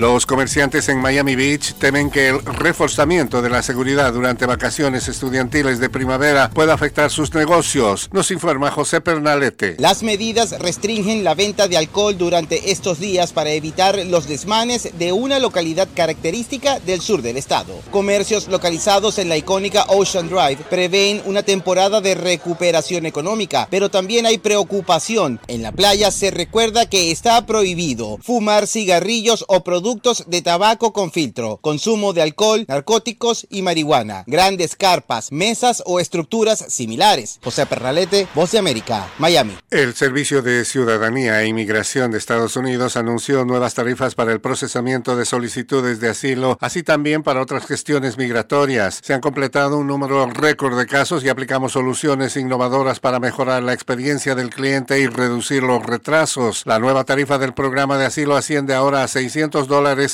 Los comerciantes en Miami Beach temen que el reforzamiento de la seguridad durante vacaciones estudiantiles de primavera pueda afectar sus negocios, nos informa José Pernalete. Las medidas restringen la venta de alcohol durante estos días para evitar los desmanes de una localidad característica del sur del estado. Comercios localizados en la icónica Ocean Drive prevén una temporada de recuperación económica, pero también hay preocupación. En la playa se recuerda que está prohibido fumar cigarrillos o productos de tabaco con filtro, consumo de alcohol, narcóticos y marihuana, grandes carpas, mesas o estructuras similares. José Perralete, Voz de América, Miami. El Servicio de Ciudadanía e Inmigración de Estados Unidos anunció nuevas tarifas para el procesamiento de solicitudes de asilo, así también para otras gestiones migratorias. Se han completado un número récord de casos y aplicamos soluciones innovadoras para mejorar la experiencia del cliente y reducir los retrasos. La nueva tarifa del programa de asilo asciende ahora a 600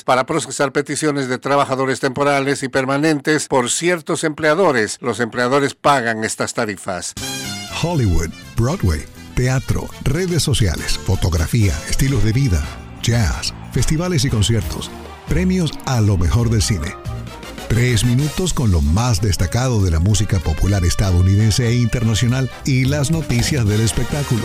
para procesar peticiones de trabajadores temporales y permanentes por ciertos empleadores. Los empleadores pagan estas tarifas. Hollywood, Broadway, teatro, redes sociales, fotografía, estilos de vida, jazz, festivales y conciertos, premios a lo mejor del cine. Tres minutos con lo más destacado de la música popular estadounidense e internacional y las noticias del espectáculo.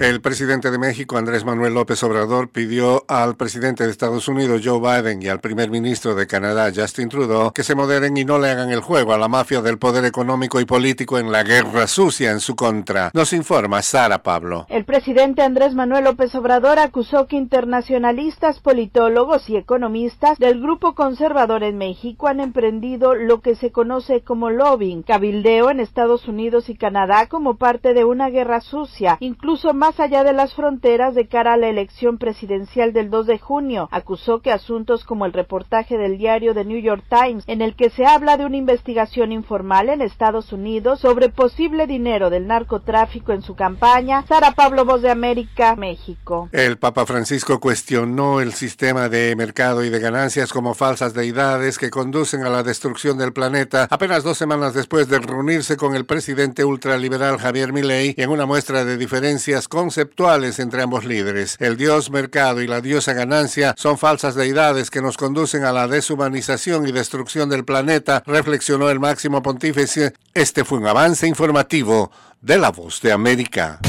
El presidente de México, Andrés Manuel López Obrador, pidió al presidente de Estados Unidos, Joe Biden, y al primer ministro de Canadá, Justin Trudeau, que se moderen y no le hagan el juego a la mafia del poder económico y político en la guerra sucia en su contra. Nos informa Sara Pablo. El presidente Andrés Manuel López Obrador acusó que internacionalistas, politólogos y economistas del grupo conservador en México han emprendido lo que se conoce como lobbying, cabildeo en Estados Unidos y Canadá como parte de una guerra sucia, incluso más más allá de las fronteras de cara a la elección presidencial del 2 de junio. Acusó que asuntos como el reportaje del diario The New York Times, en el que se habla de una investigación informal en Estados Unidos sobre posible dinero del narcotráfico en su campaña. Sara Pablo, Voz de América, México. El Papa Francisco cuestionó el sistema de mercado y de ganancias como falsas deidades que conducen a la destrucción del planeta apenas dos semanas después de reunirse con el presidente ultraliberal Javier Milei en una muestra de diferencias conceptuales entre ambos líderes. El dios mercado y la diosa ganancia son falsas deidades que nos conducen a la deshumanización y destrucción del planeta, reflexionó el máximo pontífice. Este fue un avance informativo de la voz de América.